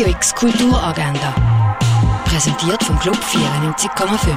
Radio X Kulturagenda. Präsentiert vom Club 94,5.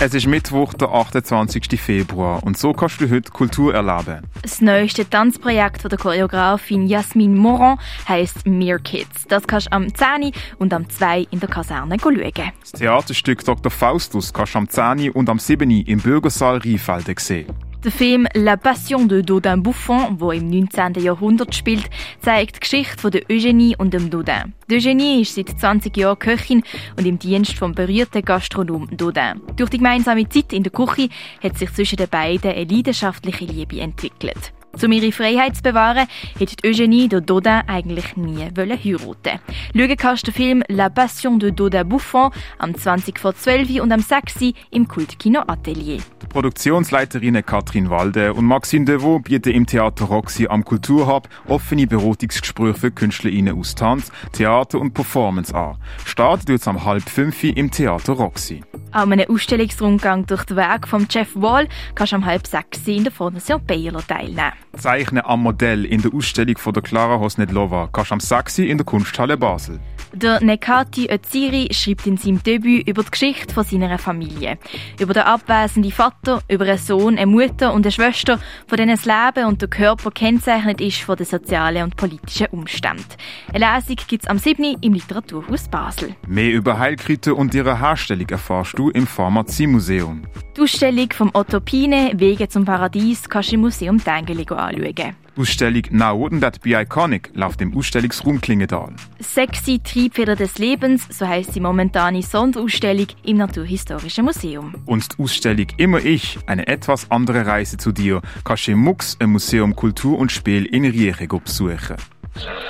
Es ist Mittwoch, der 28. Februar und so kannst du heute Kultur erleben. Das neueste Tanzprojekt von der Choreografin Jasmin Moran heisst Mere Kids. Das kannst du am 10. und am 2. in der Kaserne schauen. Das Theaterstück Dr. Faustus kannst du am 10. und am 7. im Bürgersaal Rheinfelden sehen. Der Film La Passion de Dodin Buffon, wo im 19. Jahrhundert spielt, zeigt die Geschichte von der Eugenie und dem Dodin. Die Eugenie ist seit 20 Jahren Köchin und im Dienst vom berührten Gastronom Dodin. Durch die gemeinsame Zeit in der Küche hat sich zwischen den beiden eine leidenschaftliche Liebe entwickelt. Um ihre Freiheit zu bewahren, hätte Eugenie de Dodin eigentlich nie heiraten Schauen kannst du den Film La Passion de Dodin Buffon am 20 vor 12 und am 6 im Kultkino Atelier. Die Produktionsleiterinnen Katrin Walde und Maxine Devaux bieten im Theater Roxy am Kulturhub offene Beratungsgespräche für Künstlerinnen aus Tanz, Theater und Performance an. Start tut es am halb fünf im Theater Roxy. An einem Ausstellungsrundgang durch das Werk von Jeff Wall kannst du am halb sechs in der Fondation Baylor teilnehmen. Zeichnen am Modell in der Ausstellung von der Clara Hosnedlova kannst du am 6 in der Kunsthalle Basel. Der Nekati Öziri schreibt in seinem Debüt über die Geschichte von seiner Familie. Über den abwesenden Vater, über einen Sohn, eine Mutter und eine Schwester, von denen das Leben und der Körper kennzeichnet ist von den sozialen und politischen Umständen. Eine Lesung gibt es am 7. im Literaturhaus Basel. Mehr über Heilkräuter und ihre Herstellung erfährst du im Pharmaziemuseum. Die Ausstellung vom Otto Pine Wege zum Paradies kannst du im Museum Tengeli anschauen. Ausstellung Now Wouldn't That Be Iconic läuft im Ausstellungsraum Klingendal. Sexy Triebfeder des Lebens, so heisst die momentane Sonderausstellung im Naturhistorischen Museum. Und die Ausstellung Immer ich, eine etwas andere Reise zu dir, kannst du im MUX, im Museum Kultur und Spiel in Rieche besuchen.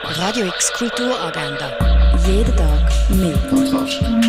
Radio X Kulturagenda. Jeden Tag mehr. Kontrast.